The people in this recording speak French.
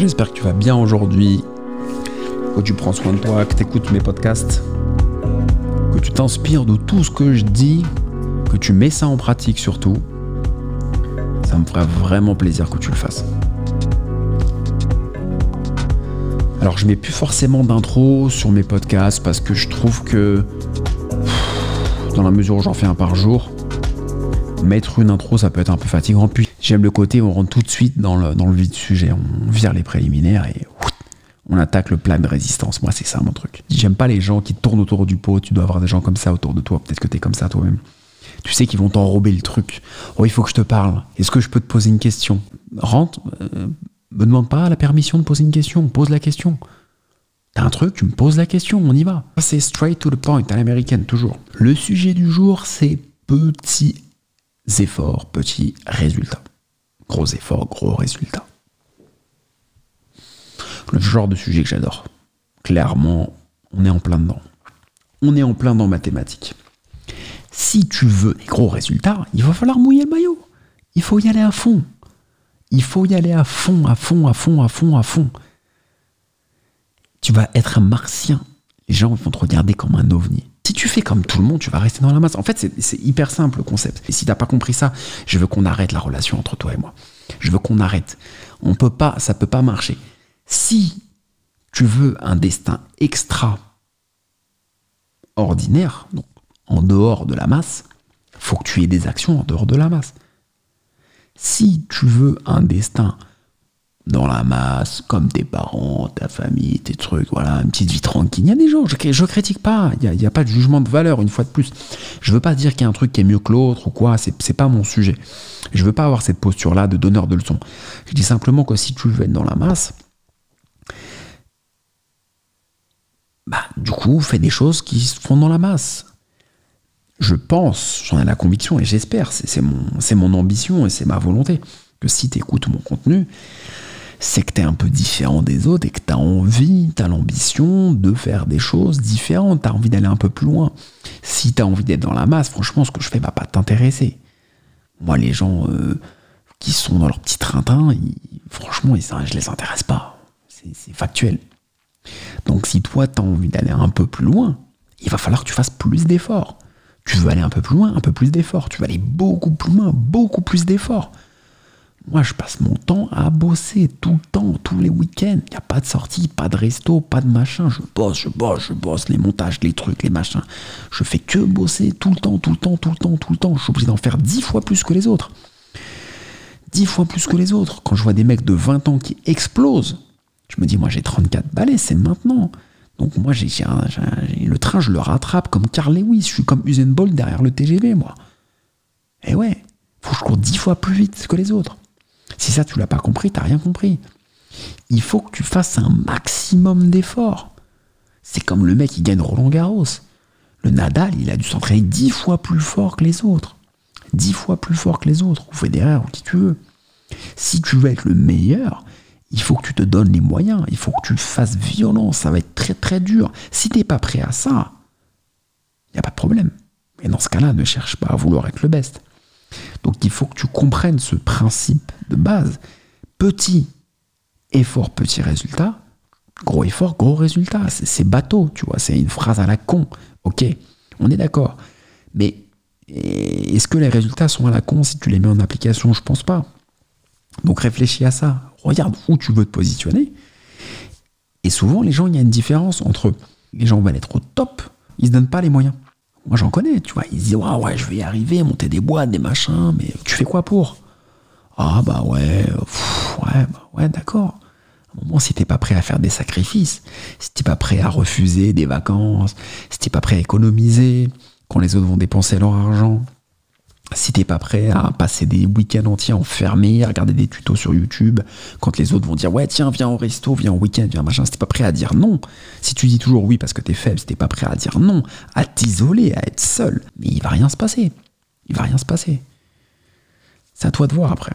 J'espère que tu vas bien aujourd'hui, que tu prends soin de toi, que tu écoutes mes podcasts, que tu t'inspires de tout ce que je dis, que tu mets ça en pratique surtout. Ça me ferait vraiment plaisir que tu le fasses. Alors je mets plus forcément d'intro sur mes podcasts parce que je trouve que dans la mesure où j'en fais un par jour, mettre une intro, ça peut être un peu fatigant. Puis j'aime le côté où on rentre tout de suite dans le, dans vif du sujet. On vire les préliminaires et on attaque le plan de résistance. Moi, c'est ça mon truc. J'aime pas les gens qui tournent autour du pot. Tu dois avoir des gens comme ça autour de toi. Peut-être que tu es comme ça toi-même. Tu sais qu'ils vont t'enrober le truc. Oh, il faut que je te parle. Est-ce que je peux te poser une question? Rentre. Euh, me demande pas la permission de poser une question. Pose la question. T'as un truc, tu me poses la question, on y va. C'est straight to the point, à l'américaine, toujours. Le sujet du jour, c'est petits efforts, petits résultats. Gros efforts, gros résultats. Le genre de sujet que j'adore. Clairement, on est en plein dedans. On est en plein dans mathématiques. Si tu veux des gros résultats, il va falloir mouiller le maillot. Il faut y aller à fond. Il faut y aller à fond, à fond, à fond, à fond, à fond. Tu vas être un martien. Les gens vont te regarder comme un ovni. Si tu fais comme tout le monde, tu vas rester dans la masse. En fait, c'est hyper simple le concept. Et si tu n'as pas compris ça, je veux qu'on arrête la relation entre toi et moi. Je veux qu'on arrête. On peut pas, ça peut pas marcher. Si tu veux un destin extra ordinaire, donc en dehors de la masse, faut que tu aies des actions en dehors de la masse. Si tu veux un destin dans la masse, comme tes parents, ta famille, tes trucs, voilà, une petite vie tranquille. Il y a des gens, je, je critique pas, il n'y a, pas de jugement de valeur, une fois de plus. Je veux pas dire qu'il y a un truc qui est mieux que l'autre ou quoi, c'est, pas mon sujet. Je veux pas avoir cette posture-là de donneur de leçons. Je dis simplement que si tu veux être dans la masse, bah, du coup, fais des choses qui se font dans la masse. Je pense, j'en ai la conviction et j'espère, c'est, mon, mon ambition et c'est ma volonté, que si tu écoutes mon contenu, c'est que tu es un peu différent des autres et que tu as envie, tu as l'ambition de faire des choses différentes, tu as envie d'aller un peu plus loin. Si tu as envie d'être dans la masse, franchement, ce que je fais va pas t'intéresser. Moi, les gens euh, qui sont dans leur petit train-train, franchement, ils, je les intéresse pas. C'est factuel. Donc si toi, tu as envie d'aller un peu plus loin, il va falloir que tu fasses plus d'efforts. Tu veux aller un peu plus loin, un peu plus d'efforts. Tu veux aller beaucoup plus loin, beaucoup plus d'efforts. Moi, je passe mon temps à bosser tout le temps, tous les week-ends. Il n'y a pas de sortie, pas de resto, pas de machin. Je bosse, je bosse, je bosse, les montages, les trucs, les machins. Je fais que bosser tout le temps, tout le temps, tout le temps, tout le temps. Je suis obligé d'en faire dix fois plus que les autres. Dix fois plus que les autres. Quand je vois des mecs de 20 ans qui explosent, je me dis, moi j'ai 34 balais, c'est maintenant. Donc moi, j'ai, le train, je le rattrape comme Carl Lewis. Je suis comme Usain Bolt derrière le TGV, moi. Et ouais, faut que je cours dix fois plus vite que les autres. Si ça, tu l'as pas compris, tu n'as rien compris. Il faut que tu fasses un maximum d'efforts. C'est comme le mec qui gagne Roland Garros. Le Nadal, il a dû s'entraîner dix fois plus fort que les autres. Dix fois plus fort que les autres, ou Federer, ou qui tu veux. Si tu veux être le meilleur, il faut que tu te donnes les moyens, il faut que tu fasses violence, ça va être très très dur. Si tu n'es pas prêt à ça, il n'y a pas de problème. Et dans ce cas-là, ne cherche pas à vouloir être le best. Donc il faut que tu comprennes ce principe de base. Petit effort, petit résultat. Gros effort, gros résultat. C'est bateau, tu vois. C'est une phrase à la con. Ok, on est d'accord. Mais est-ce que les résultats sont à la con si tu les mets en application? Je pense pas. Donc réfléchis à ça. Regarde où tu veux te positionner. Et souvent, les gens, il y a une différence entre les gens veulent être au top, ils se donnent pas les moyens. Moi, j'en connais, tu vois. Ils disent, ouais, ouais, je vais y arriver, monter des boîtes, des machins, mais tu fais quoi pour? Ah, bah ouais, ouais, bah ouais, d'accord. À un moment, si t'es pas prêt à faire des sacrifices, si t'es pas prêt à refuser des vacances, si t'es pas prêt à économiser quand les autres vont dépenser leur argent, si t'es pas prêt à passer des week-ends entiers enfermés, à regarder des tutos sur YouTube, quand les autres vont dire ouais tiens viens au resto, viens au week-end, viens machin, si t'es pas prêt à dire non, si tu dis toujours oui parce que t'es faible, si t'es pas prêt à dire non, à t'isoler, à être seul, mais il va rien se passer. Il va rien se passer. C'est à toi de voir après.